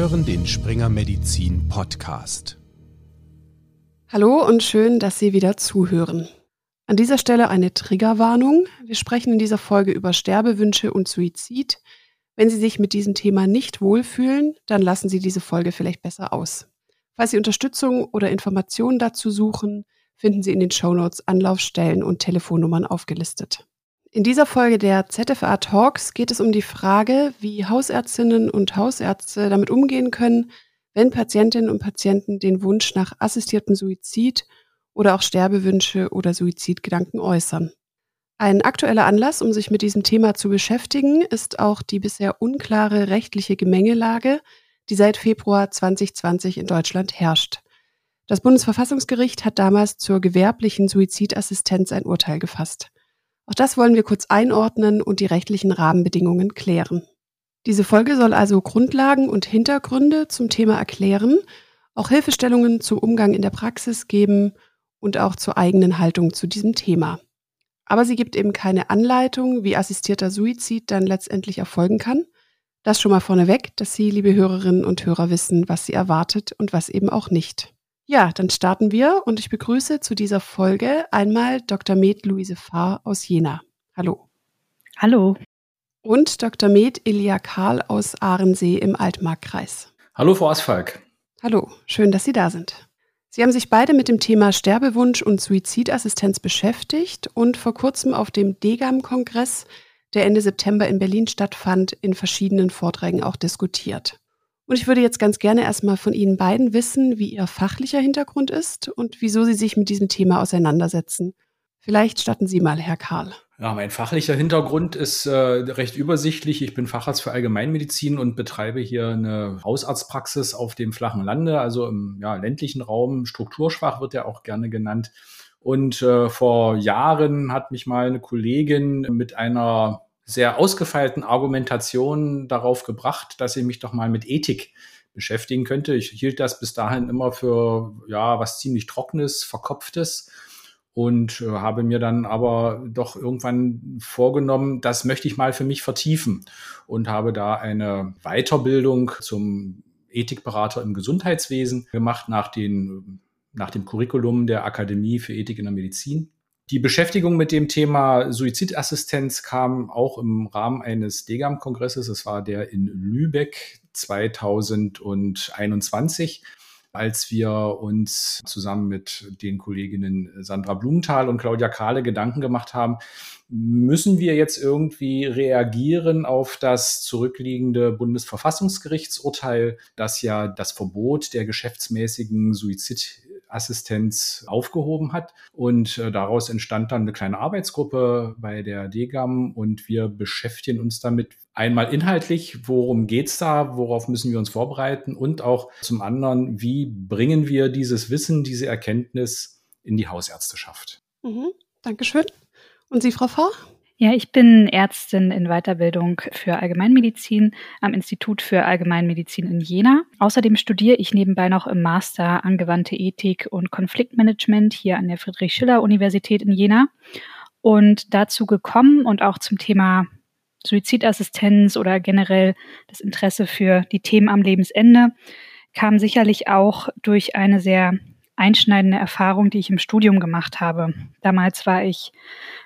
hören den Springer Medizin Podcast. Hallo und schön, dass Sie wieder zuhören. An dieser Stelle eine Triggerwarnung. Wir sprechen in dieser Folge über Sterbewünsche und Suizid. Wenn Sie sich mit diesem Thema nicht wohlfühlen, dann lassen Sie diese Folge vielleicht besser aus. Falls Sie Unterstützung oder Informationen dazu suchen, finden Sie in den Shownotes Anlaufstellen und Telefonnummern aufgelistet. In dieser Folge der ZFA Talks geht es um die Frage, wie Hausärztinnen und Hausärzte damit umgehen können, wenn Patientinnen und Patienten den Wunsch nach assistiertem Suizid oder auch Sterbewünsche oder Suizidgedanken äußern. Ein aktueller Anlass, um sich mit diesem Thema zu beschäftigen, ist auch die bisher unklare rechtliche Gemengelage, die seit Februar 2020 in Deutschland herrscht. Das Bundesverfassungsgericht hat damals zur gewerblichen Suizidassistenz ein Urteil gefasst. Auch das wollen wir kurz einordnen und die rechtlichen Rahmenbedingungen klären. Diese Folge soll also Grundlagen und Hintergründe zum Thema erklären, auch Hilfestellungen zum Umgang in der Praxis geben und auch zur eigenen Haltung zu diesem Thema. Aber sie gibt eben keine Anleitung, wie assistierter Suizid dann letztendlich erfolgen kann. Das schon mal vorneweg, dass Sie, liebe Hörerinnen und Hörer, wissen, was Sie erwartet und was eben auch nicht. Ja, dann starten wir und ich begrüße zu dieser Folge einmal Dr. Med Luise Fahr aus Jena. Hallo. Hallo. Und Dr. Med Elia Karl aus Ahrensee im Altmarkkreis. Hallo, Frau Asfalk. Hallo, schön, dass Sie da sind. Sie haben sich beide mit dem Thema Sterbewunsch und Suizidassistenz beschäftigt und vor kurzem auf dem DGAM-Kongress, der Ende September in Berlin stattfand, in verschiedenen Vorträgen auch diskutiert. Und ich würde jetzt ganz gerne erstmal von Ihnen beiden wissen, wie Ihr fachlicher Hintergrund ist und wieso Sie sich mit diesem Thema auseinandersetzen. Vielleicht starten Sie mal, Herr Karl. Ja, mein fachlicher Hintergrund ist äh, recht übersichtlich. Ich bin Facharzt für Allgemeinmedizin und betreibe hier eine Hausarztpraxis auf dem flachen Lande, also im ja, ländlichen Raum. Strukturschwach wird ja auch gerne genannt. Und äh, vor Jahren hat mich mal eine Kollegin mit einer sehr ausgefeilten Argumentationen darauf gebracht, dass ich mich doch mal mit Ethik beschäftigen könnte. Ich hielt das bis dahin immer für ja was ziemlich trockenes, verkopftes und äh, habe mir dann aber doch irgendwann vorgenommen, das möchte ich mal für mich vertiefen und habe da eine Weiterbildung zum Ethikberater im Gesundheitswesen gemacht nach den nach dem Curriculum der Akademie für Ethik in der Medizin die Beschäftigung mit dem Thema Suizidassistenz kam auch im Rahmen eines DGAM-Kongresses. Es war der in Lübeck 2021 als wir uns zusammen mit den Kolleginnen Sandra Blumenthal und Claudia Kahle Gedanken gemacht haben, müssen wir jetzt irgendwie reagieren auf das zurückliegende Bundesverfassungsgerichtsurteil, das ja das Verbot der geschäftsmäßigen Suizid Assistenz aufgehoben hat. Und äh, daraus entstand dann eine kleine Arbeitsgruppe bei der DGAM und wir beschäftigen uns damit einmal inhaltlich, worum geht's da, worauf müssen wir uns vorbereiten und auch zum anderen, wie bringen wir dieses Wissen, diese Erkenntnis in die Hausärzteschaft. Mhm, Dankeschön. Und Sie, Frau Fahr? Ja, ich bin Ärztin in Weiterbildung für Allgemeinmedizin am Institut für Allgemeinmedizin in Jena. Außerdem studiere ich nebenbei noch im Master angewandte Ethik und Konfliktmanagement hier an der Friedrich-Schiller-Universität in Jena. Und dazu gekommen und auch zum Thema Suizidassistenz oder generell das Interesse für die Themen am Lebensende kam sicherlich auch durch eine sehr einschneidende Erfahrung, die ich im Studium gemacht habe. Damals war ich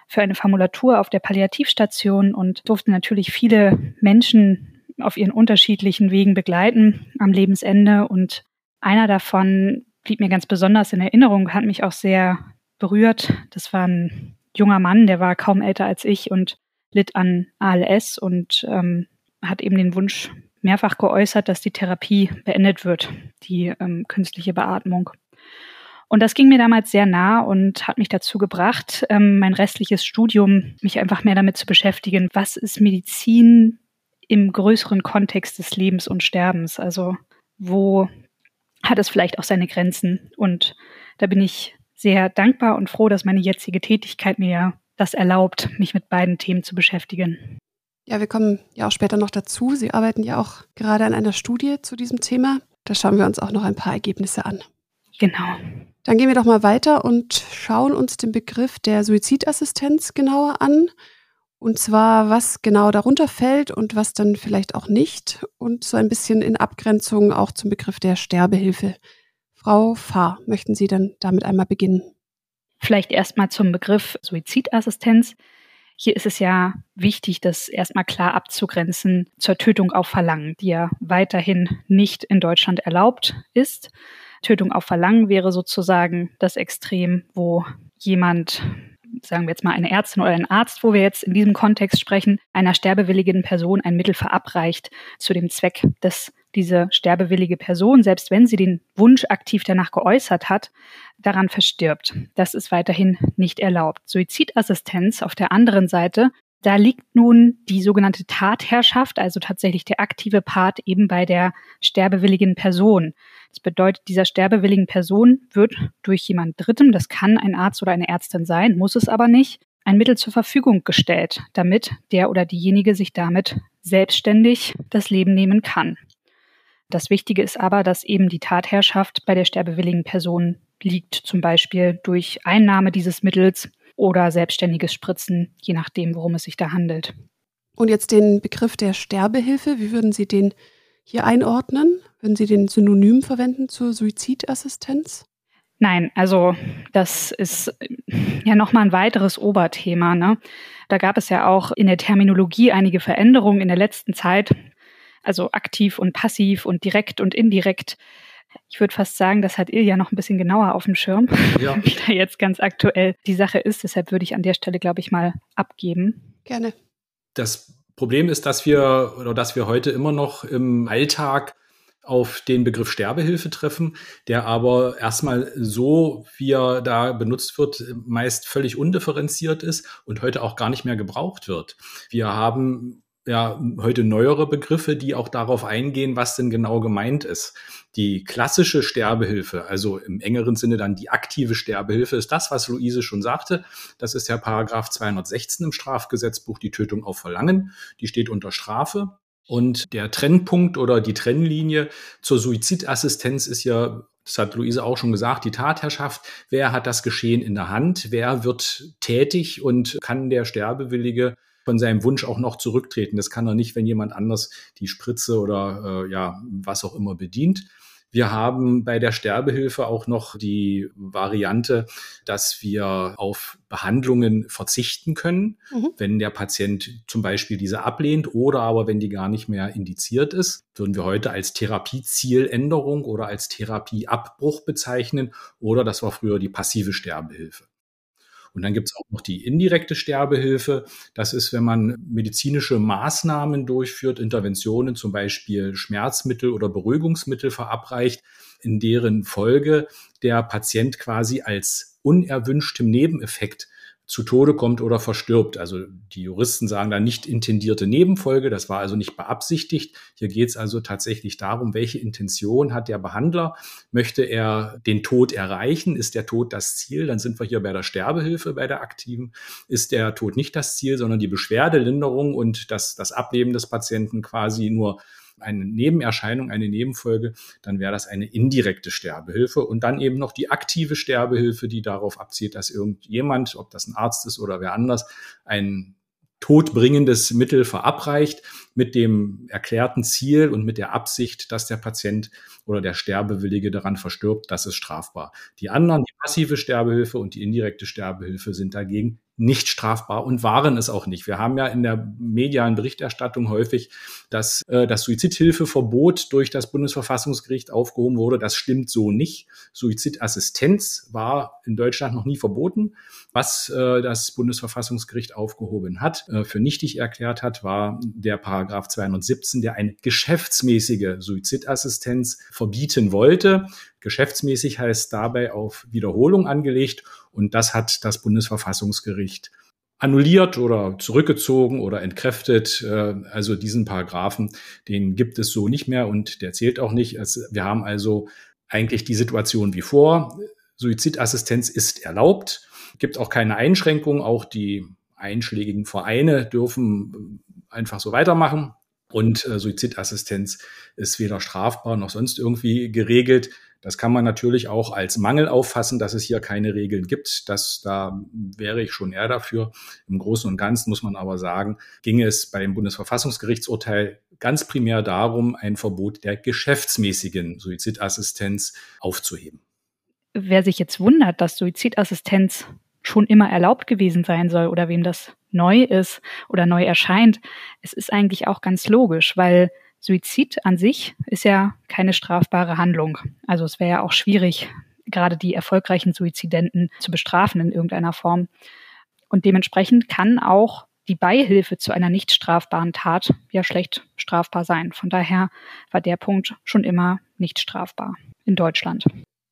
für eine Formulatur auf der Palliativstation und durfte natürlich viele Menschen auf ihren unterschiedlichen Wegen begleiten am Lebensende. Und einer davon blieb mir ganz besonders in Erinnerung, hat mich auch sehr berührt. Das war ein junger Mann, der war kaum älter als ich und litt an ALS und ähm, hat eben den Wunsch mehrfach geäußert, dass die Therapie beendet wird, die ähm, künstliche Beatmung. Und das ging mir damals sehr nah und hat mich dazu gebracht, ähm, mein restliches Studium mich einfach mehr damit zu beschäftigen, was ist Medizin im größeren Kontext des Lebens und Sterbens? Also wo hat es vielleicht auch seine Grenzen? Und da bin ich sehr dankbar und froh, dass meine jetzige Tätigkeit mir das erlaubt, mich mit beiden Themen zu beschäftigen. Ja, wir kommen ja auch später noch dazu. Sie arbeiten ja auch gerade an einer Studie zu diesem Thema. Da schauen wir uns auch noch ein paar Ergebnisse an. Genau. Dann gehen wir doch mal weiter und schauen uns den Begriff der Suizidassistenz genauer an. Und zwar, was genau darunter fällt und was dann vielleicht auch nicht. Und so ein bisschen in Abgrenzung auch zum Begriff der Sterbehilfe. Frau Fahr, möchten Sie dann damit einmal beginnen? Vielleicht erstmal zum Begriff Suizidassistenz. Hier ist es ja wichtig, das erstmal klar abzugrenzen zur Tötung auf Verlangen, die ja weiterhin nicht in Deutschland erlaubt ist. Tötung auf Verlangen wäre sozusagen das Extrem, wo jemand sagen wir jetzt mal eine Ärztin oder ein Arzt, wo wir jetzt in diesem Kontext sprechen, einer sterbewilligen Person ein Mittel verabreicht zu dem Zweck, dass diese sterbewillige Person, selbst wenn sie den Wunsch aktiv danach geäußert hat, daran verstirbt. Das ist weiterhin nicht erlaubt. Suizidassistenz auf der anderen Seite, da liegt nun die sogenannte Tatherrschaft, also tatsächlich der aktive Part eben bei der sterbewilligen Person. Das bedeutet, dieser sterbewilligen Person wird durch jemand Drittem, das kann ein Arzt oder eine Ärztin sein, muss es aber nicht, ein Mittel zur Verfügung gestellt, damit der oder diejenige sich damit selbstständig das Leben nehmen kann. Das Wichtige ist aber, dass eben die Tatherrschaft bei der sterbewilligen Person liegt, zum Beispiel durch Einnahme dieses Mittels oder selbstständiges Spritzen, je nachdem, worum es sich da handelt. Und jetzt den Begriff der Sterbehilfe, wie würden Sie den hier einordnen? Würden Sie den Synonym verwenden zur Suizidassistenz? Nein, also das ist ja nochmal ein weiteres Oberthema. Ne? Da gab es ja auch in der Terminologie einige Veränderungen in der letzten Zeit also aktiv und passiv und direkt und indirekt. Ich würde fast sagen, das hat Ilja noch ein bisschen genauer auf dem Schirm, ja. wie da jetzt ganz aktuell die Sache ist. Deshalb würde ich an der Stelle, glaube ich, mal abgeben. Gerne. Das Problem ist, dass wir oder dass wir heute immer noch im Alltag auf den Begriff Sterbehilfe treffen, der aber erstmal so, wie er da benutzt wird, meist völlig undifferenziert ist und heute auch gar nicht mehr gebraucht wird. Wir haben ja heute neuere Begriffe, die auch darauf eingehen, was denn genau gemeint ist. Die klassische Sterbehilfe, also im engeren Sinne dann die aktive Sterbehilfe, ist das, was Luise schon sagte. Das ist der Paragraph 216 im Strafgesetzbuch, die Tötung auf Verlangen. Die steht unter Strafe. Und der Trennpunkt oder die Trennlinie zur Suizidassistenz ist ja, das hat Luise auch schon gesagt, die Tatherrschaft. Wer hat das Geschehen in der Hand? Wer wird tätig und kann der Sterbewillige von seinem Wunsch auch noch zurücktreten. Das kann er nicht, wenn jemand anders die Spritze oder äh, ja, was auch immer bedient. Wir haben bei der Sterbehilfe auch noch die Variante, dass wir auf Behandlungen verzichten können, mhm. wenn der Patient zum Beispiel diese ablehnt oder aber wenn die gar nicht mehr indiziert ist, würden wir heute als Therapiezieländerung oder als Therapieabbruch bezeichnen oder das war früher die passive Sterbehilfe. Und dann gibt es auch noch die indirekte Sterbehilfe. Das ist, wenn man medizinische Maßnahmen durchführt, Interventionen, zum Beispiel Schmerzmittel oder Beruhigungsmittel verabreicht, in deren Folge der Patient quasi als unerwünschtem Nebeneffekt zu Tode kommt oder verstirbt. Also die Juristen sagen da nicht intendierte Nebenfolge, das war also nicht beabsichtigt. Hier geht es also tatsächlich darum, welche Intention hat der Behandler? Möchte er den Tod erreichen? Ist der Tod das Ziel? Dann sind wir hier bei der Sterbehilfe, bei der aktiven. Ist der Tod nicht das Ziel, sondern die Beschwerdelinderung und das, das Ableben des Patienten quasi nur eine Nebenerscheinung, eine Nebenfolge, dann wäre das eine indirekte Sterbehilfe und dann eben noch die aktive Sterbehilfe, die darauf abzielt, dass irgendjemand, ob das ein Arzt ist oder wer anders, ein todbringendes Mittel verabreicht mit dem erklärten Ziel und mit der Absicht, dass der Patient oder der Sterbewillige daran verstirbt, das ist strafbar. Die anderen, die passive Sterbehilfe und die indirekte Sterbehilfe sind dagegen nicht strafbar und waren es auch nicht. Wir haben ja in der medialen Berichterstattung häufig, dass äh, das Suizidhilfeverbot durch das Bundesverfassungsgericht aufgehoben wurde. Das stimmt so nicht. Suizidassistenz war in Deutschland noch nie verboten. Was äh, das Bundesverfassungsgericht aufgehoben hat, äh, für nichtig erklärt hat, war der Paragraph 217, der eine geschäftsmäßige Suizidassistenz verbieten wollte. Geschäftsmäßig heißt dabei auf Wiederholung angelegt und das hat das Bundesverfassungsgericht annulliert oder zurückgezogen oder entkräftet. Äh, also diesen Paragraphen, den gibt es so nicht mehr und der zählt auch nicht. Wir haben also eigentlich die Situation wie vor. Suizidassistenz ist erlaubt, gibt auch keine Einschränkungen. Auch die einschlägigen Vereine dürfen einfach so weitermachen. Und äh, Suizidassistenz ist weder strafbar noch sonst irgendwie geregelt. Das kann man natürlich auch als Mangel auffassen, dass es hier keine Regeln gibt. Das, da wäre ich schon eher dafür. Im Großen und Ganzen muss man aber sagen, ginge es bei dem Bundesverfassungsgerichtsurteil ganz primär darum, ein Verbot der geschäftsmäßigen Suizidassistenz aufzuheben. Wer sich jetzt wundert, dass Suizidassistenz schon immer erlaubt gewesen sein soll oder wem das neu ist oder neu erscheint, es ist eigentlich auch ganz logisch, weil Suizid an sich ist ja keine strafbare Handlung. Also es wäre ja auch schwierig, gerade die erfolgreichen Suizidenten zu bestrafen in irgendeiner Form. Und dementsprechend kann auch die Beihilfe zu einer nicht strafbaren Tat ja schlecht strafbar sein. Von daher war der Punkt schon immer nicht strafbar in Deutschland.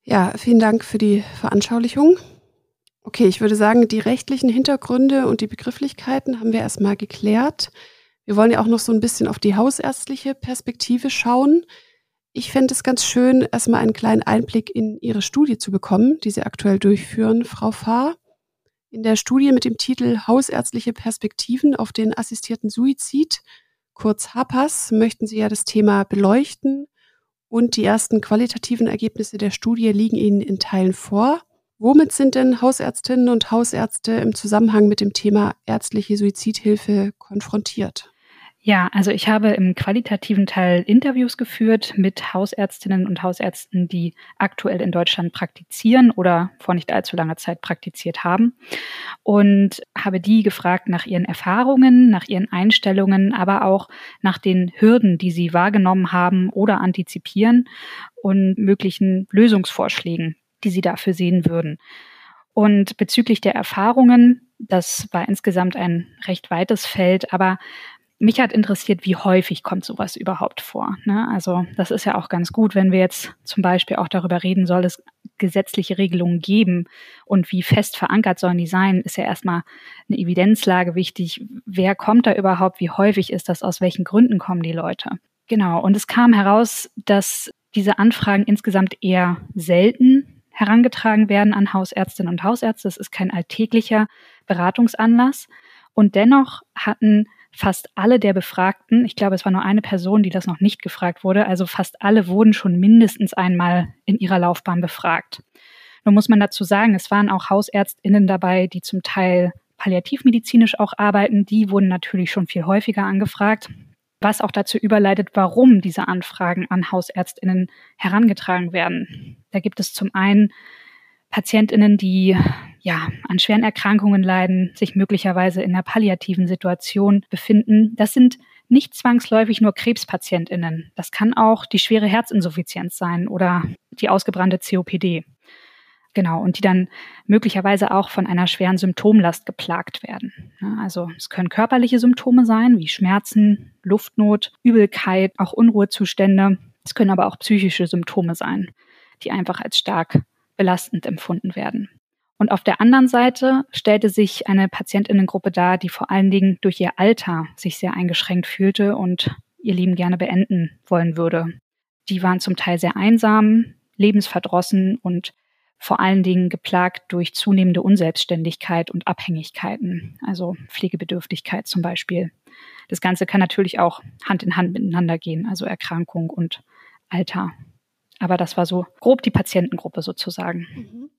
Ja, vielen Dank für die Veranschaulichung. Okay, ich würde sagen, die rechtlichen Hintergründe und die Begrifflichkeiten haben wir erstmal geklärt. Wir wollen ja auch noch so ein bisschen auf die hausärztliche Perspektive schauen. Ich fände es ganz schön, erstmal einen kleinen Einblick in Ihre Studie zu bekommen, die Sie aktuell durchführen, Frau Fahr. In der Studie mit dem Titel Hausärztliche Perspektiven auf den assistierten Suizid, kurz HAPAS, möchten Sie ja das Thema beleuchten und die ersten qualitativen Ergebnisse der Studie liegen Ihnen in Teilen vor. Womit sind denn Hausärztinnen und Hausärzte im Zusammenhang mit dem Thema ärztliche Suizidhilfe konfrontiert? Ja, also ich habe im qualitativen Teil Interviews geführt mit Hausärztinnen und Hausärzten, die aktuell in Deutschland praktizieren oder vor nicht allzu langer Zeit praktiziert haben und habe die gefragt nach ihren Erfahrungen, nach ihren Einstellungen, aber auch nach den Hürden, die sie wahrgenommen haben oder antizipieren und möglichen Lösungsvorschlägen, die sie dafür sehen würden. Und bezüglich der Erfahrungen, das war insgesamt ein recht weites Feld, aber mich hat interessiert, wie häufig kommt sowas überhaupt vor. Ne? Also das ist ja auch ganz gut, wenn wir jetzt zum Beispiel auch darüber reden, soll es gesetzliche Regelungen geben und wie fest verankert sollen die sein, ist ja erstmal eine Evidenzlage wichtig. Wer kommt da überhaupt? Wie häufig ist das? Aus welchen Gründen kommen die Leute? Genau. Und es kam heraus, dass diese Anfragen insgesamt eher selten herangetragen werden an Hausärztinnen und Hausärzte. Es ist kein alltäglicher Beratungsanlass. Und dennoch hatten fast alle der Befragten, ich glaube, es war nur eine Person, die das noch nicht gefragt wurde, also fast alle wurden schon mindestens einmal in ihrer Laufbahn befragt. Nun muss man dazu sagen, es waren auch Hausärztinnen dabei, die zum Teil palliativmedizinisch auch arbeiten. Die wurden natürlich schon viel häufiger angefragt was auch dazu überleitet, warum diese Anfragen an Hausärztinnen herangetragen werden. Da gibt es zum einen Patientinnen, die ja an schweren Erkrankungen leiden, sich möglicherweise in einer palliativen Situation befinden. Das sind nicht zwangsläufig nur Krebspatientinnen. Das kann auch die schwere Herzinsuffizienz sein oder die ausgebrannte COPD. Genau, und die dann möglicherweise auch von einer schweren Symptomlast geplagt werden. Also es können körperliche Symptome sein, wie Schmerzen, Luftnot, Übelkeit, auch Unruhezustände. Es können aber auch psychische Symptome sein, die einfach als stark belastend empfunden werden. Und auf der anderen Seite stellte sich eine Patientinnengruppe dar, die vor allen Dingen durch ihr Alter sich sehr eingeschränkt fühlte und ihr Leben gerne beenden wollen würde. Die waren zum Teil sehr einsam, lebensverdrossen und vor allen Dingen geplagt durch zunehmende Unselbstständigkeit und Abhängigkeiten, also Pflegebedürftigkeit zum Beispiel. Das Ganze kann natürlich auch Hand in Hand miteinander gehen, also Erkrankung und Alter. Aber das war so grob die Patientengruppe sozusagen. Mhm.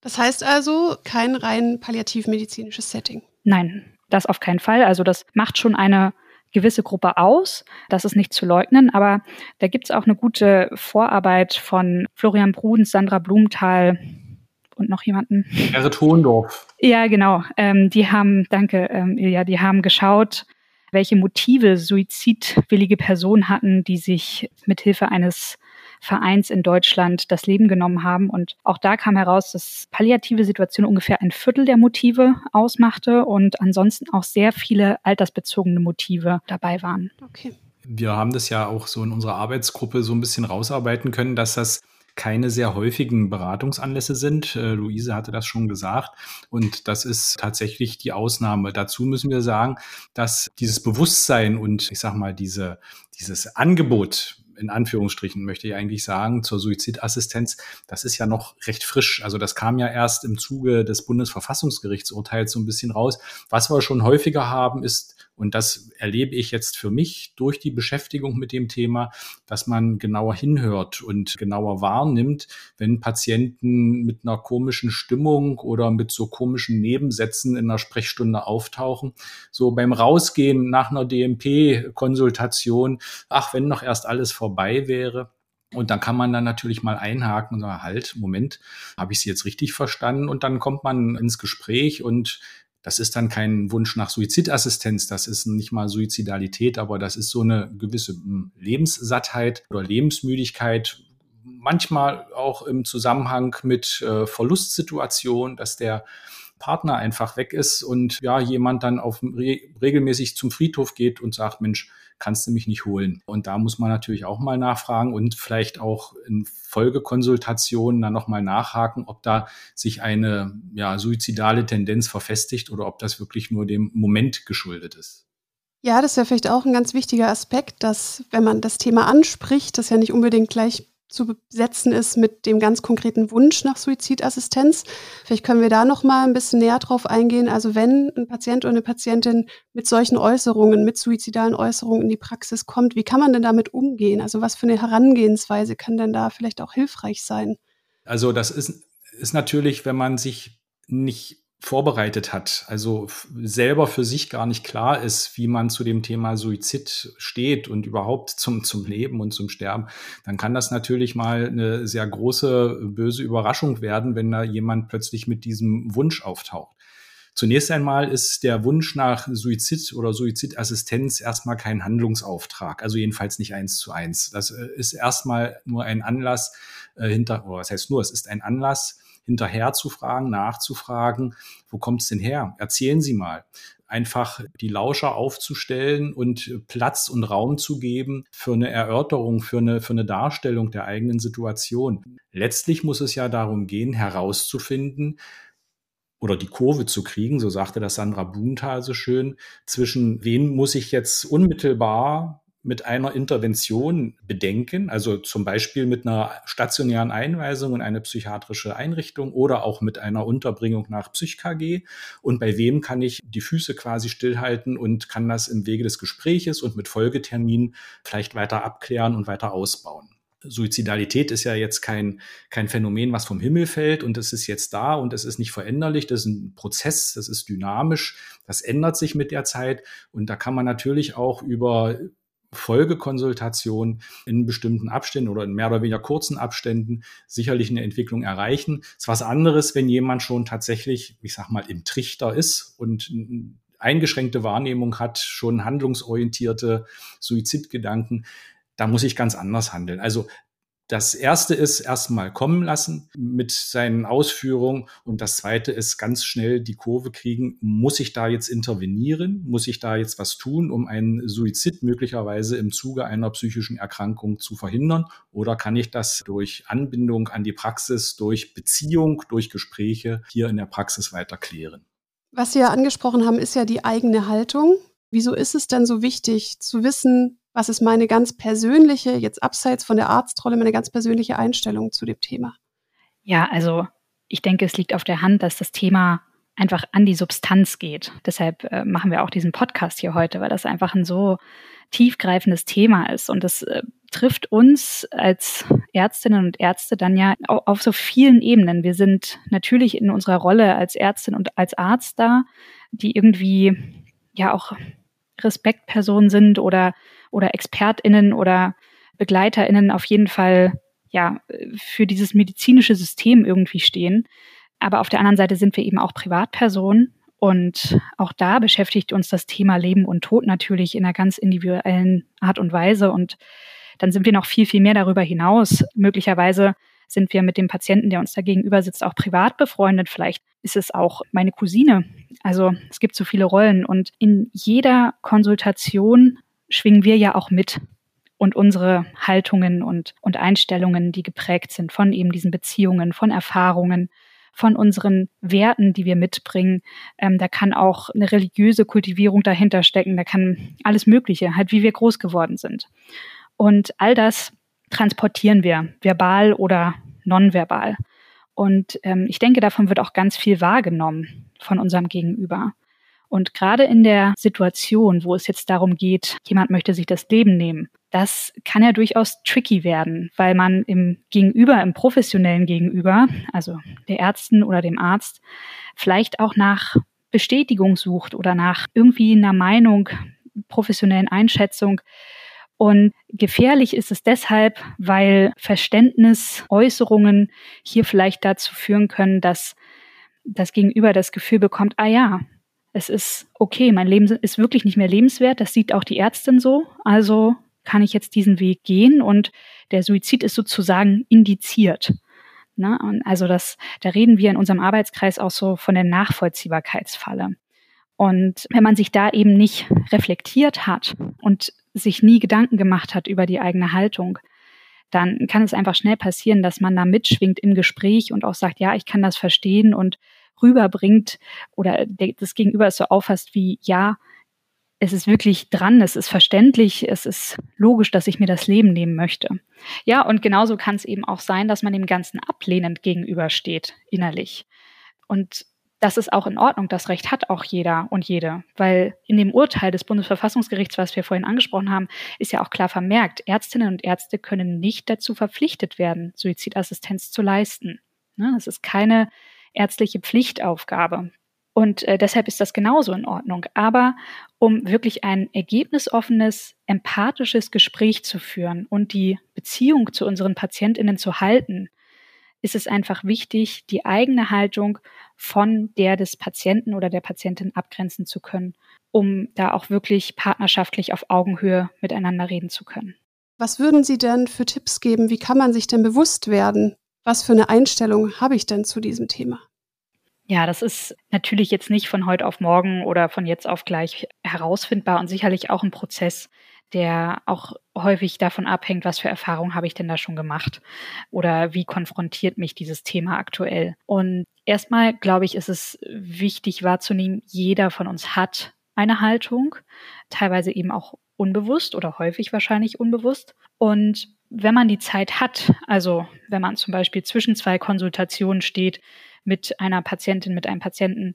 Das heißt also kein rein palliativmedizinisches Setting. Nein, das auf keinen Fall. Also das macht schon eine gewisse Gruppe aus. Das ist nicht zu leugnen, aber da gibt es auch eine gute Vorarbeit von Florian Brudens, Sandra Blumenthal und noch jemanden. Gerrit Hohendorf. Ja, genau. Ähm, die haben, danke, ähm, ja, die haben geschaut, welche Motive suizidwillige Personen hatten, die sich mit Hilfe eines Vereins in Deutschland das Leben genommen haben. Und auch da kam heraus, dass palliative Situation ungefähr ein Viertel der Motive ausmachte und ansonsten auch sehr viele altersbezogene Motive dabei waren. Okay. Wir haben das ja auch so in unserer Arbeitsgruppe so ein bisschen rausarbeiten können, dass das keine sehr häufigen Beratungsanlässe sind. Äh, Luise hatte das schon gesagt. Und das ist tatsächlich die Ausnahme. Dazu müssen wir sagen, dass dieses Bewusstsein und ich sag mal, diese, dieses Angebot in Anführungsstrichen möchte ich eigentlich sagen, zur Suizidassistenz, das ist ja noch recht frisch. Also das kam ja erst im Zuge des Bundesverfassungsgerichtsurteils so ein bisschen raus. Was wir schon häufiger haben, ist Und das erlebe ich jetzt für mich durch die Beschäftigung mit dem Thema, dass man genauer hinhört und genauer wahrnimmt, wenn Patienten mit einer komischen Stimmung oder mit so komischen Nebensätzen in einer Sprechstunde auftauchen. So beim Rausgehen nach einer DMP-Konsultation, ach, wenn noch erst alles vorbei wäre. Und dann kann man dann natürlich mal einhaken und sagen, halt, Moment, habe ich Sie jetzt richtig verstanden? Und dann kommt man ins Gespräch und das ist dann kein Wunsch nach Suizidassistenz, das ist nicht mal Suizidalität, aber das ist so eine gewisse hm, Lebenssattheit oder Lebensmüdigkeit, manchmal auch im Zusammenhang mit äh, Verlustsituationen, dass der Partner einfach weg ist und ja, jemand dann auf re regelmäßig zum Friedhof geht und sagt, Mensch, kannst du mich nicht holen. Und da muss man natürlich auch mal nachfragen und vielleicht auch in Folgekonsultationen dann nochmal nachhaken, ob da sich eine ja, suizidale Tendenz verfestigt oder ob das wirklich nur dem Moment geschuldet ist. Ja, das ist ja vielleicht auch ein ganz wichtiger Aspekt, dass wenn man das Thema anspricht, das ja nicht unbedingt gleich zu besetzen ist mit dem ganz konkreten Wunsch nach Suizidassistenz. Vielleicht können wir da noch mal ein bisschen näher drauf eingehen. Also wenn ein Patient oder eine Patientin mit solchen Äußerungen, mit suizidalen Äußerungen in die Praxis kommt, wie kann man denn damit umgehen? Also was für eine Herangehensweise kann denn da vielleicht auch hilfreich sein? Also das ist, ist natürlich, wenn man sich nicht vorbereitet hat, also selber für sich gar nicht klar ist, wie man zu dem Thema Suizid steht und überhaupt zum, zum Leben und zum Sterben, dann kann das natürlich mal eine sehr große, böse Überraschung werden, wenn da jemand plötzlich mit diesem Wunsch auftaucht. Zunächst einmal ist der Wunsch nach Suizid oder Suizidassistenz erstmal kein Handlungsauftrag, also jedenfalls nicht eins zu eins. Das äh, ist erstmal nur ein Anlass äh, hinter, oder was heißt nur, es ist ein Anlass, hinterher zu fragen, nachzufragen, wo kommt es denn her? Erzählen Sie mal einfach die Lauscher aufzustellen und Platz und Raum zu geben für eine Erörterung, für eine, für eine Darstellung der eigenen Situation. Letztlich muss es ja darum gehen, herauszufinden, oder die Kurve zu kriegen, so sagte das Sandra Blumenthal so schön, zwischen wen muss ich jetzt unmittelbar mit einer Intervention bedenken, also zum Beispiel mit einer stationären Einweisung in eine psychiatrische Einrichtung oder auch mit einer Unterbringung nach PsychKG und bei wem kann ich die Füße quasi stillhalten und kann das im Wege des Gespräches und mit Folgeterminen vielleicht weiter abklären und weiter ausbauen. Suizidalität ist ja jetzt kein, kein Phänomen, was vom Himmel fällt und es ist jetzt da und es ist nicht veränderlich. Das ist ein Prozess, das ist dynamisch, das ändert sich mit der Zeit und da kann man natürlich auch über Folgekonsultation in bestimmten Abständen oder in mehr oder weniger kurzen Abständen sicherlich eine Entwicklung erreichen. Es ist was anderes, wenn jemand schon tatsächlich, ich sag mal, im Trichter ist und eingeschränkte Wahrnehmung hat, schon handlungsorientierte Suizidgedanken. Da muss ich ganz anders handeln. Also das erste ist erstmal kommen lassen mit seinen Ausführungen und das zweite ist ganz schnell die Kurve kriegen. Muss ich da jetzt intervenieren? Muss ich da jetzt was tun, um einen Suizid möglicherweise im Zuge einer psychischen Erkrankung zu verhindern? Oder kann ich das durch Anbindung an die Praxis, durch Beziehung, durch Gespräche hier in der Praxis weiter klären? Was Sie ja angesprochen haben, ist ja die eigene Haltung. Wieso ist es denn so wichtig zu wissen, was ist meine ganz persönliche, jetzt abseits von der Arztrolle, meine ganz persönliche Einstellung zu dem Thema? Ja, also ich denke, es liegt auf der Hand, dass das Thema einfach an die Substanz geht. Deshalb äh, machen wir auch diesen Podcast hier heute, weil das einfach ein so tiefgreifendes Thema ist. Und das äh, trifft uns als Ärztinnen und Ärzte dann ja auf, auf so vielen Ebenen. Wir sind natürlich in unserer Rolle als Ärztin und als Arzt da, die irgendwie ja auch Respektpersonen sind oder oder ExpertInnen oder BegleiterInnen auf jeden Fall ja für dieses medizinische System irgendwie stehen. Aber auf der anderen Seite sind wir eben auch Privatpersonen und auch da beschäftigt uns das Thema Leben und Tod natürlich in einer ganz individuellen Art und Weise. Und dann sind wir noch viel, viel mehr darüber hinaus. Möglicherweise sind wir mit dem Patienten, der uns da gegenüber sitzt, auch privat befreundet. Vielleicht ist es auch meine Cousine. Also es gibt so viele Rollen. Und in jeder Konsultation schwingen wir ja auch mit und unsere Haltungen und, und Einstellungen, die geprägt sind von eben diesen Beziehungen, von Erfahrungen, von unseren Werten, die wir mitbringen. Ähm, da kann auch eine religiöse Kultivierung dahinter stecken, da kann alles Mögliche, halt wie wir groß geworden sind. Und all das transportieren wir, verbal oder nonverbal. Und ähm, ich denke, davon wird auch ganz viel wahrgenommen von unserem Gegenüber. Und gerade in der Situation, wo es jetzt darum geht, jemand möchte sich das Leben nehmen, das kann ja durchaus tricky werden, weil man im Gegenüber, im professionellen Gegenüber, also der Ärzten oder dem Arzt, vielleicht auch nach Bestätigung sucht oder nach irgendwie einer Meinung, professionellen Einschätzung. Und gefährlich ist es deshalb, weil Verständnisäußerungen hier vielleicht dazu führen können, dass das Gegenüber das Gefühl bekommt, ah ja, es ist okay, mein Leben ist wirklich nicht mehr lebenswert, das sieht auch die Ärztin so, also kann ich jetzt diesen Weg gehen und der Suizid ist sozusagen indiziert. Ne? Also das, da reden wir in unserem Arbeitskreis auch so von der Nachvollziehbarkeitsfalle. Und wenn man sich da eben nicht reflektiert hat und sich nie Gedanken gemacht hat über die eigene Haltung, dann kann es einfach schnell passieren, dass man da mitschwingt im Gespräch und auch sagt, ja, ich kann das verstehen und rüberbringt oder das Gegenüber es so auffasst wie, ja, es ist wirklich dran, es ist verständlich, es ist logisch, dass ich mir das Leben nehmen möchte. Ja, und genauso kann es eben auch sein, dass man dem Ganzen ablehnend gegenübersteht, innerlich. Und das ist auch in Ordnung, das Recht hat auch jeder und jede, weil in dem Urteil des Bundesverfassungsgerichts, was wir vorhin angesprochen haben, ist ja auch klar vermerkt, Ärztinnen und Ärzte können nicht dazu verpflichtet werden, Suizidassistenz zu leisten. Ne, das ist keine ärztliche Pflichtaufgabe. Und äh, deshalb ist das genauso in Ordnung. Aber um wirklich ein ergebnisoffenes, empathisches Gespräch zu führen und die Beziehung zu unseren Patientinnen zu halten, ist es einfach wichtig, die eigene Haltung von der des Patienten oder der Patientin abgrenzen zu können, um da auch wirklich partnerschaftlich auf Augenhöhe miteinander reden zu können. Was würden Sie denn für Tipps geben? Wie kann man sich denn bewusst werden? Was für eine Einstellung habe ich denn zu diesem Thema? Ja, das ist natürlich jetzt nicht von heute auf morgen oder von jetzt auf gleich herausfindbar und sicherlich auch ein Prozess, der auch häufig davon abhängt, was für Erfahrungen habe ich denn da schon gemacht oder wie konfrontiert mich dieses Thema aktuell. Und erstmal, glaube ich, ist es wichtig wahrzunehmen, jeder von uns hat eine Haltung, teilweise eben auch unbewusst oder häufig wahrscheinlich unbewusst. Und wenn man die Zeit hat, also wenn man zum Beispiel zwischen zwei Konsultationen steht, mit einer Patientin, mit einem Patienten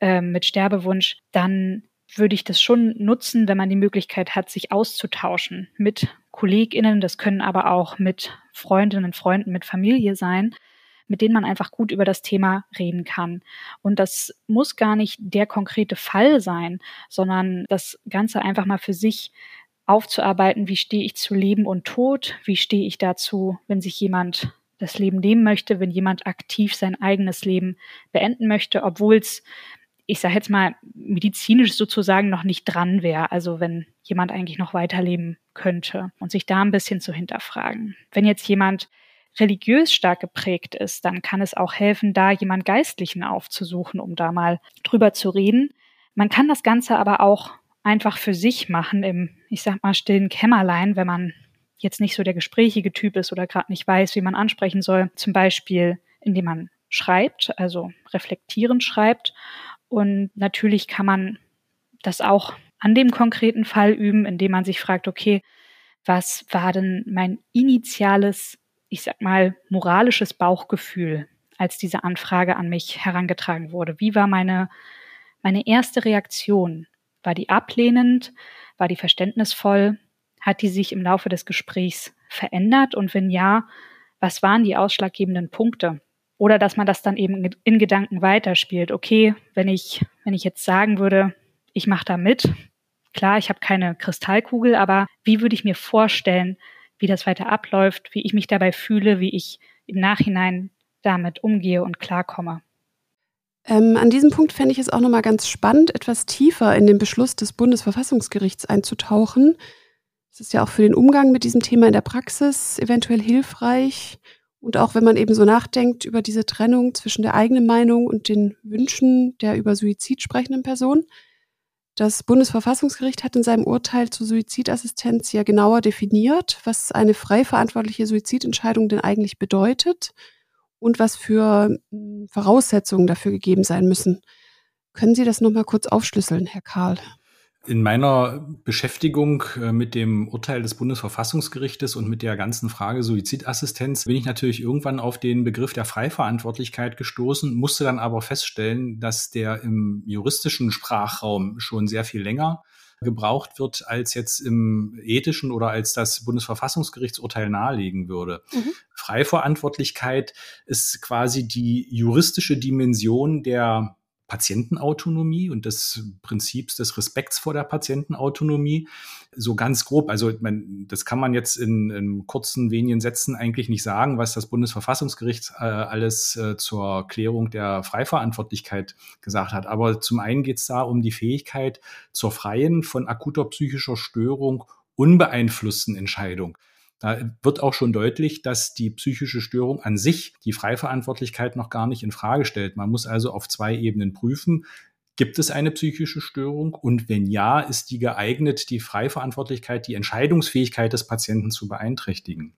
äh, mit Sterbewunsch, dann würde ich das schon nutzen, wenn man die Möglichkeit hat, sich auszutauschen mit KollegInnen. Das können aber auch mit Freundinnen, Freunden, mit Familie sein, mit denen man einfach gut über das Thema reden kann. Und das muss gar nicht der konkrete Fall sein, sondern das Ganze einfach mal für sich aufzuarbeiten, wie stehe ich zu Leben und Tod, wie stehe ich dazu, wenn sich jemand das Leben nehmen möchte, wenn jemand aktiv sein eigenes Leben beenden möchte, obwohl es, ich sage jetzt mal, medizinisch sozusagen noch nicht dran wäre. Also wenn jemand eigentlich noch weiterleben könnte und sich da ein bisschen zu hinterfragen. Wenn jetzt jemand religiös stark geprägt ist, dann kann es auch helfen, da jemand Geistlichen aufzusuchen, um da mal drüber zu reden. Man kann das Ganze aber auch einfach für sich machen im, ich sag mal, stillen Kämmerlein, wenn man jetzt nicht so der gesprächige Typ ist oder gerade nicht weiß, wie man ansprechen soll, zum Beispiel indem man schreibt, also reflektierend schreibt. Und natürlich kann man das auch an dem konkreten Fall üben, indem man sich fragt, okay, was war denn mein initiales, ich sag mal, moralisches Bauchgefühl, als diese Anfrage an mich herangetragen wurde? Wie war meine, meine erste Reaktion? War die ablehnend? War die verständnisvoll? Hat die sich im Laufe des Gesprächs verändert? Und wenn ja, was waren die ausschlaggebenden Punkte? Oder dass man das dann eben in Gedanken weiterspielt. Okay, wenn ich, wenn ich jetzt sagen würde, ich mache da mit, klar, ich habe keine Kristallkugel, aber wie würde ich mir vorstellen, wie das weiter abläuft, wie ich mich dabei fühle, wie ich im Nachhinein damit umgehe und klarkomme? Ähm, an diesem Punkt fände ich es auch nochmal ganz spannend, etwas tiefer in den Beschluss des Bundesverfassungsgerichts einzutauchen. Es ist ja auch für den Umgang mit diesem Thema in der Praxis eventuell hilfreich. Und auch wenn man eben so nachdenkt über diese Trennung zwischen der eigenen Meinung und den Wünschen der über Suizid sprechenden Person. Das Bundesverfassungsgericht hat in seinem Urteil zur Suizidassistenz ja genauer definiert, was eine frei verantwortliche Suizidentscheidung denn eigentlich bedeutet und was für hm, Voraussetzungen dafür gegeben sein müssen. Können Sie das nochmal kurz aufschlüsseln, Herr Karl? In meiner Beschäftigung äh, mit dem Urteil des Bundesverfassungsgerichtes und mit der ganzen Frage Suizidassistenz bin ich natürlich irgendwann auf den Begriff der Freiverantwortlichkeit gestoßen, musste dann aber feststellen, dass der im juristischen Sprachraum schon sehr viel länger gebraucht wird, als jetzt im ethischen oder als das Bundesverfassungsgerichtsurteil nahelegen würde. Mhm. Freiverantwortlichkeit ist quasi die juristische Dimension der Patientenautonomie und des Prinzips des Respekts vor der Patientenautonomie. So ganz grob, also man, das kann man jetzt in, in, kurzen, wenigen Sätzen eigentlich nicht sagen, was das Bundesverfassungsgericht äh, alles äh, zur Klärung der Freiverantwortlichkeit gesagt hat. Aber zum einen geht es da um die Fähigkeit zur freien, von akuter psychischer Störung unbeeinflussten Entscheidung. Da wird auch schon deutlich, dass die psychische Störung an sich die Freiverantwortlichkeit noch gar nicht in Frage stellt. Man muss also auf zwei Ebenen prüfen. Gibt es eine psychische Störung? Und wenn ja, ist die geeignet, die Freiverantwortlichkeit, die Entscheidungsfähigkeit des Patienten zu beeinträchtigen?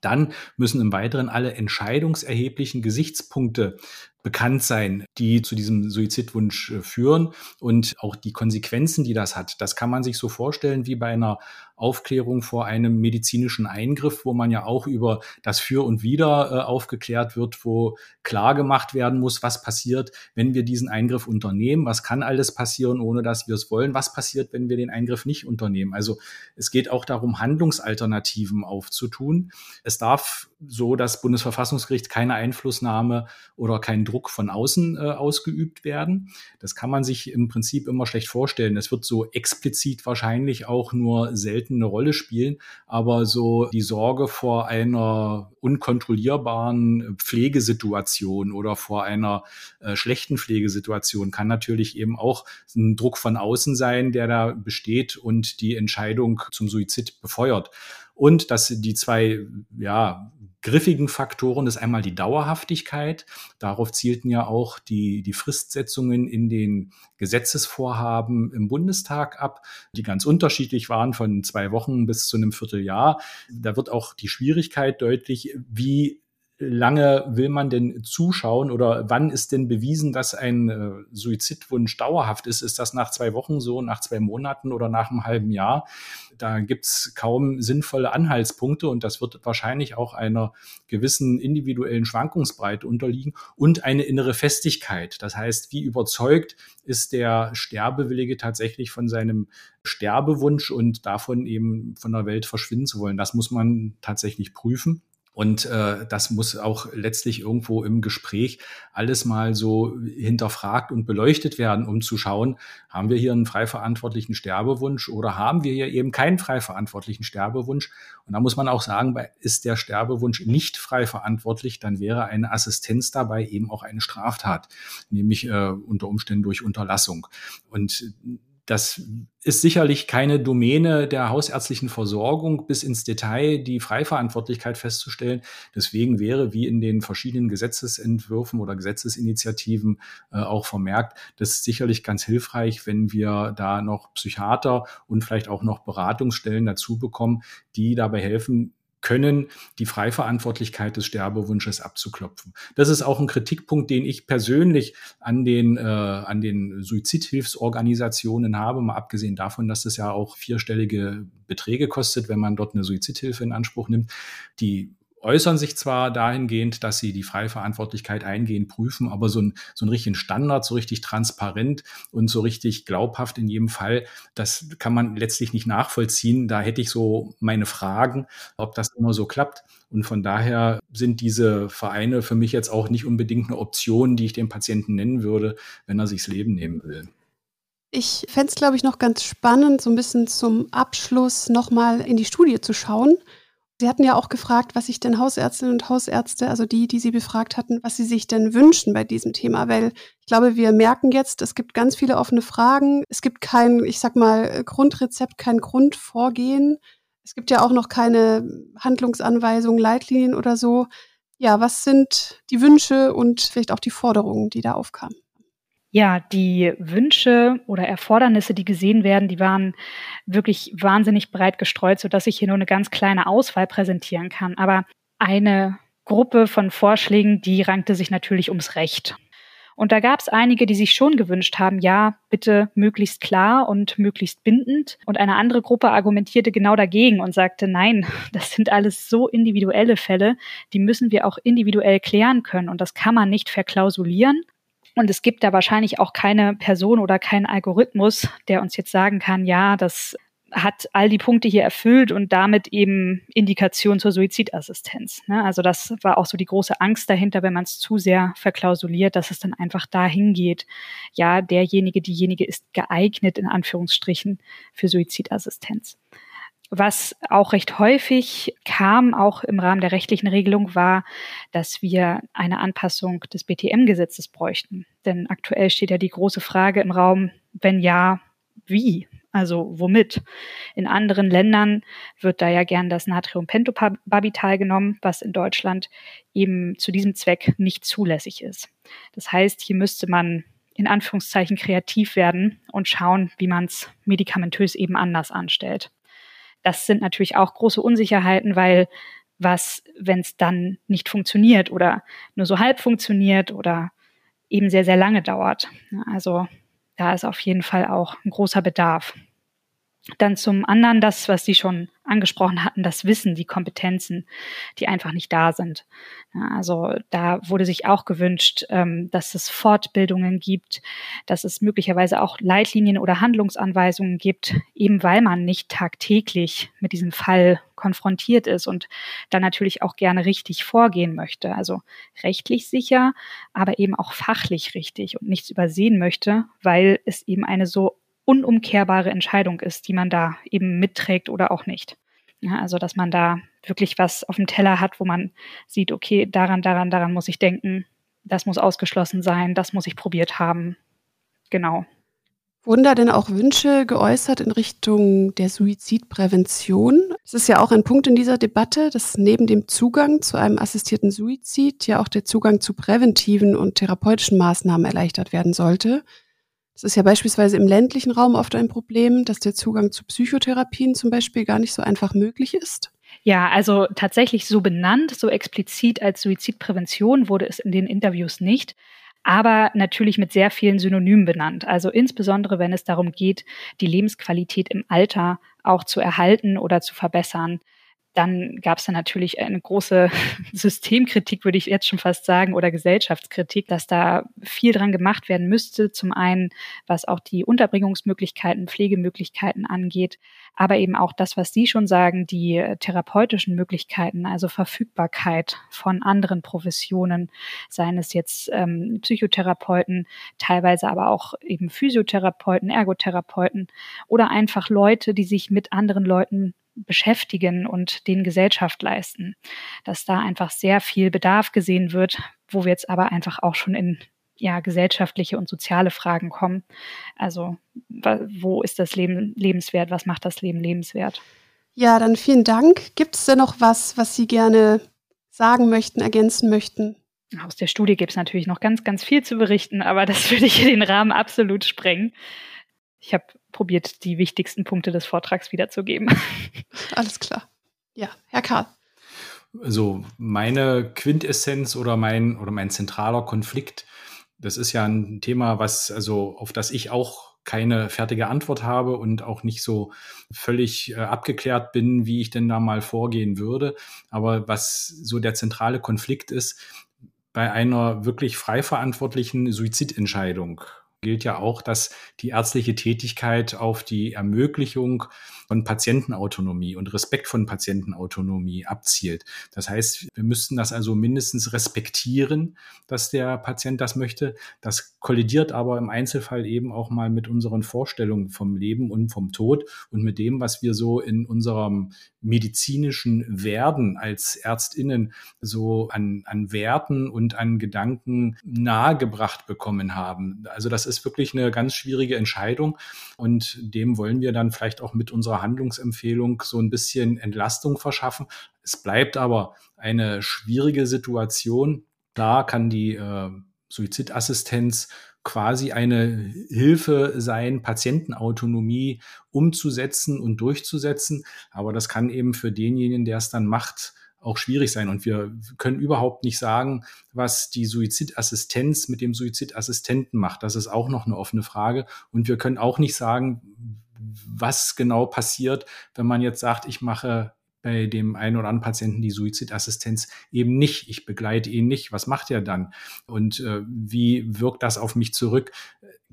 Dann müssen im Weiteren alle entscheidungserheblichen Gesichtspunkte bekannt sein, die zu diesem Suizidwunsch äh, führen und auch die Konsequenzen, die das hat. Das kann man sich so vorstellen wie bei einer Aufklärung vor einem medizinischen Eingriff, wo man ja auch über das Für und Wider äh, aufgeklärt wird, wo klar gemacht werden muss, was passiert, wenn wir diesen Eingriff unternehmen, was kann alles passieren, ohne dass wir es wollen, was passiert, wenn wir den Eingriff nicht unternehmen. Also es geht auch darum, Handlungsalternativen aufzutun. Es darf so das Bundesverfassungsgericht keine Einflussnahme oder keinen Druck von außen äh, ausgeübt werden. Das kann man sich im Prinzip immer schlecht vorstellen. Es wird so explizit wahrscheinlich auch nur selten eine Rolle spielen, aber so die Sorge vor einer unkontrollierbaren Pflegesituation oder vor einer äh, schlechten Pflegesituation kann natürlich eben auch ein Druck von außen sein, der da besteht und die Entscheidung zum Suizid befeuert. Und dass die zwei, ja, griffigen Faktoren ist einmal die Dauerhaftigkeit. Darauf zielten ja auch die, die Fristsetzungen in den Gesetzesvorhaben im Bundestag ab, die ganz unterschiedlich waren von zwei Wochen bis zu einem Vierteljahr. Da wird auch die Schwierigkeit deutlich, wie lange will man denn zuschauen oder wann ist denn bewiesen, dass ein äh, Suizidwunsch dauerhaft ist? Ist das nach zwei Wochen so, nach zwei Monaten oder nach einem halben Jahr? Da gibt's kaum sinnvolle Anhaltspunkte und das wird wahrscheinlich auch einer gewissen individuellen Schwankungsbreite unterliegen und eine innere Festigkeit. Das heißt, wie überzeugt ist der Sterbewillige tatsächlich von seinem Sterbewunsch und davon eben von der Welt verschwinden zu wollen? Das muss man tatsächlich prüfen. Und äh, das muss auch letztlich irgendwo im Gespräch alles mal so hinterfragt und beleuchtet werden, um zu schauen, haben wir hier einen frei verantwortlichen Sterbewunsch oder haben wir hier eben keinen frei verantwortlichen Sterbewunsch? Und da muss man auch sagen, ist der Sterbewunsch nicht frei verantwortlich, dann wäre eine Assistenz dabei eben auch eine Straftat, nämlich äh, unter Umständen durch Unterlassung. Und das ist sicherlich keine Domäne der hausärztlichen Versorgung, bis ins Detail die Freiverantwortlichkeit festzustellen. Deswegen wäre, wie in den verschiedenen Gesetzesentwürfen oder Gesetzesinitiativen äh, auch vermerkt, das ist sicherlich ganz hilfreich, wenn wir da noch Psychiater und vielleicht auch noch Beratungsstellen dazu bekommen, die dabei helfen, können, die Freiverantwortlichkeit des Sterbewunsches abzuklopfen. Das ist auch ein Kritikpunkt, den ich persönlich an den, äh, an den Suizidhilfsorganisationen habe, mal abgesehen davon, dass es ja auch vierstellige Beträge kostet, wenn man dort eine Suizidhilfe in Anspruch nimmt. Die äußern sich zwar dahingehend, dass sie die Freiverantwortlichkeit eingehend prüfen, aber so ein, so ein richtigen Standard, so richtig transparent und so richtig glaubhaft in jedem Fall, das kann man letztlich nicht nachvollziehen. Da hätte ich so meine Fragen, ob das immer so klappt. Und von daher sind diese Vereine für mich jetzt auch nicht unbedingt eine Option, die ich dem Patienten nennen würde, wenn er sich das Leben nehmen will. Ich fände es, glaube ich, noch ganz spannend, so ein bisschen zum Abschluss nochmal in die Studie zu schauen. Sie hatten ja auch gefragt, was sich denn Hausärztinnen und Hausärzte, also die, die Sie befragt hatten, was sie sich denn wünschen bei diesem Thema, weil ich glaube, wir merken jetzt, es gibt ganz viele offene Fragen. Es gibt kein, ich sag mal, Grundrezept, kein Grundvorgehen. Es gibt ja auch noch keine Handlungsanweisungen, Leitlinien oder so. Ja, was sind die Wünsche und vielleicht auch die Forderungen, die da aufkamen? Ja, die Wünsche oder Erfordernisse, die gesehen werden, die waren wirklich wahnsinnig breit gestreut, sodass ich hier nur eine ganz kleine Auswahl präsentieren kann. Aber eine Gruppe von Vorschlägen, die rankte sich natürlich ums Recht. Und da gab es einige, die sich schon gewünscht haben, ja, bitte möglichst klar und möglichst bindend. Und eine andere Gruppe argumentierte genau dagegen und sagte, nein, das sind alles so individuelle Fälle, die müssen wir auch individuell klären können. Und das kann man nicht verklausulieren. Und es gibt da wahrscheinlich auch keine Person oder keinen Algorithmus, der uns jetzt sagen kann, ja, das hat all die Punkte hier erfüllt und damit eben Indikation zur Suizidassistenz. Ne? Also das war auch so die große Angst dahinter, wenn man es zu sehr verklausuliert, dass es dann einfach dahin geht, ja, derjenige, diejenige ist geeignet in Anführungsstrichen für Suizidassistenz. Was auch recht häufig kam, auch im Rahmen der rechtlichen Regelung, war, dass wir eine Anpassung des BTM-Gesetzes bräuchten. Denn aktuell steht ja die große Frage im Raum, wenn ja, wie? Also womit? In anderen Ländern wird da ja gern das Natriumpentobarbital genommen, was in Deutschland eben zu diesem Zweck nicht zulässig ist. Das heißt, hier müsste man in Anführungszeichen kreativ werden und schauen, wie man es medikamentös eben anders anstellt. Das sind natürlich auch große Unsicherheiten, weil was, wenn es dann nicht funktioniert oder nur so halb funktioniert oder eben sehr, sehr lange dauert. Also da ist auf jeden Fall auch ein großer Bedarf. Dann zum anderen das, was Sie schon angesprochen hatten, das Wissen, die Kompetenzen, die einfach nicht da sind. also da wurde sich auch gewünscht, ähm, dass es Fortbildungen gibt, dass es möglicherweise auch Leitlinien oder Handlungsanweisungen gibt, eben weil man nicht tagtäglich mit diesem Fall konfrontiert ist und dann natürlich auch gerne richtig vorgehen möchte. Also rechtlich sicher, aber eben auch fachlich richtig und nichts übersehen möchte, weil es eben eine so unumkehrbare Entscheidung ist, die man da eben mitträgt oder auch nicht. Ja, also, dass man da wirklich was auf dem Teller hat, wo man sieht, okay, daran, daran, daran muss ich denken, das muss ausgeschlossen sein, das muss ich probiert haben. Genau. Wurden da denn auch Wünsche geäußert in Richtung der Suizidprävention? Es ist ja auch ein Punkt in dieser Debatte, dass neben dem Zugang zu einem assistierten Suizid ja auch der Zugang zu präventiven und therapeutischen Maßnahmen erleichtert werden sollte. Es ist ja beispielsweise im ländlichen Raum oft ein Problem, dass der Zugang zu Psychotherapien zum Beispiel gar nicht so einfach möglich ist. Ja, also tatsächlich so benannt, so explizit als Suizidprävention wurde es in den Interviews nicht aber natürlich mit sehr vielen Synonymen benannt. Also insbesondere, wenn es darum geht, die Lebensqualität im Alter auch zu erhalten oder zu verbessern dann gab es da natürlich eine große Systemkritik, würde ich jetzt schon fast sagen, oder Gesellschaftskritik, dass da viel dran gemacht werden müsste. Zum einen, was auch die Unterbringungsmöglichkeiten, Pflegemöglichkeiten angeht, aber eben auch das, was Sie schon sagen, die therapeutischen Möglichkeiten, also Verfügbarkeit von anderen Professionen, seien es jetzt ähm, Psychotherapeuten, teilweise aber auch eben Physiotherapeuten, Ergotherapeuten oder einfach Leute, die sich mit anderen Leuten beschäftigen und den Gesellschaft leisten. Dass da einfach sehr viel Bedarf gesehen wird, wo wir jetzt aber einfach auch schon in ja, gesellschaftliche und soziale Fragen kommen. Also wo ist das Leben lebenswert? Was macht das Leben lebenswert? Ja, dann vielen Dank. Gibt es denn noch was, was Sie gerne sagen möchten, ergänzen möchten? Aus der Studie gibt es natürlich noch ganz, ganz viel zu berichten, aber das würde ich den Rahmen absolut sprengen. Ich habe probiert, die wichtigsten Punkte des Vortrags wiederzugeben. Alles klar. Ja, Herr Karl. Also meine Quintessenz oder mein oder mein zentraler Konflikt, das ist ja ein Thema, was also auf das ich auch keine fertige Antwort habe und auch nicht so völlig äh, abgeklärt bin, wie ich denn da mal vorgehen würde. Aber was so der zentrale Konflikt ist, bei einer wirklich frei verantwortlichen Suizidentscheidung gilt ja auch, dass die ärztliche Tätigkeit auf die Ermöglichung von Patientenautonomie und Respekt von Patientenautonomie abzielt. Das heißt, wir müssten das also mindestens respektieren, dass der Patient das möchte. Das kollidiert aber im Einzelfall eben auch mal mit unseren Vorstellungen vom Leben und vom Tod und mit dem, was wir so in unserem medizinischen Werden als Ärztinnen so an, an Werten und an Gedanken nahegebracht bekommen haben. Also das ist wirklich eine ganz schwierige Entscheidung und dem wollen wir dann vielleicht auch mit unserer Handlungsempfehlung so ein bisschen Entlastung verschaffen. Es bleibt aber eine schwierige Situation. Klar kann die äh, Suizidassistenz quasi eine Hilfe sein, Patientenautonomie umzusetzen und durchzusetzen. Aber das kann eben für denjenigen, der es dann macht, auch schwierig sein. Und wir können überhaupt nicht sagen, was die Suizidassistenz mit dem Suizidassistenten macht. Das ist auch noch eine offene Frage. Und wir können auch nicht sagen, was genau passiert, wenn man jetzt sagt, ich mache bei dem einen oder anderen Patienten die Suizidassistenz eben nicht. Ich begleite ihn nicht. Was macht er dann? Und äh, wie wirkt das auf mich zurück?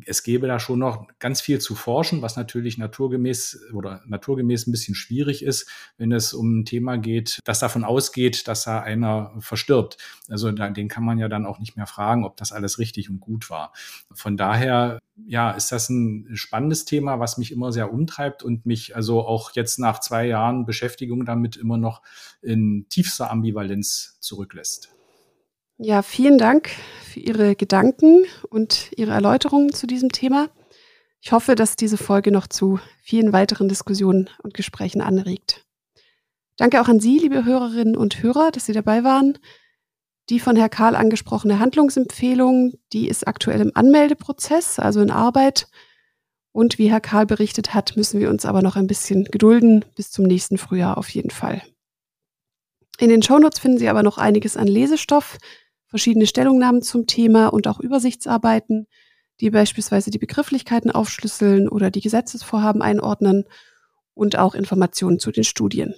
es gäbe da schon noch ganz viel zu forschen, was natürlich naturgemäß oder naturgemäß ein bisschen schwierig ist, wenn es um ein Thema geht, das davon ausgeht, dass da einer verstirbt. Also den kann man ja dann auch nicht mehr fragen, ob das alles richtig und gut war. Von daher, ja, ist das ein spannendes Thema, was mich immer sehr umtreibt und mich also auch jetzt nach zwei Jahren Beschäftigung damit immer noch in tiefster Ambivalenz zurücklässt. Ja, vielen Dank für Ihre Gedanken und Ihre Erläuterungen zu diesem Thema. Ich hoffe, dass diese Folge noch zu vielen weiteren Diskussionen und Gesprächen anregt. Danke auch an Sie, liebe Hörerinnen und Hörer, dass Sie dabei waren. Die von Herr Karl angesprochene Handlungsempfehlung, die ist aktuell im Anmeldeprozess, also in Arbeit. Und wie Herr Karl berichtet hat, müssen wir uns aber noch ein bisschen gedulden bis zum nächsten Frühjahr auf jeden Fall. In den Shownotes finden Sie aber noch einiges an Lesestoff, verschiedene Stellungnahmen zum Thema und auch Übersichtsarbeiten, die beispielsweise die Begrifflichkeiten aufschlüsseln oder die Gesetzesvorhaben einordnen und auch Informationen zu den Studien.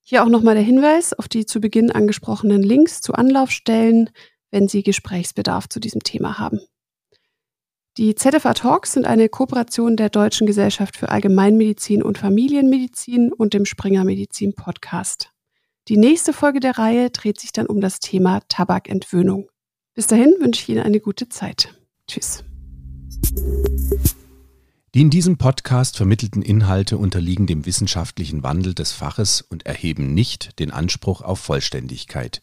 Hier auch nochmal der Hinweis auf die zu Beginn angesprochenen Links zu Anlaufstellen, wenn Sie Gesprächsbedarf zu diesem Thema haben. Die ZFA Talks sind eine Kooperation der Deutschen Gesellschaft für Allgemeinmedizin und Familienmedizin und dem Springer Medizin Podcast. Die nächste Folge der Reihe dreht sich dann um das Thema Tabakentwöhnung. Bis dahin wünsche ich Ihnen eine gute Zeit. Tschüss. Die in diesem Podcast vermittelten Inhalte unterliegen dem wissenschaftlichen Wandel des Faches und erheben nicht den Anspruch auf Vollständigkeit.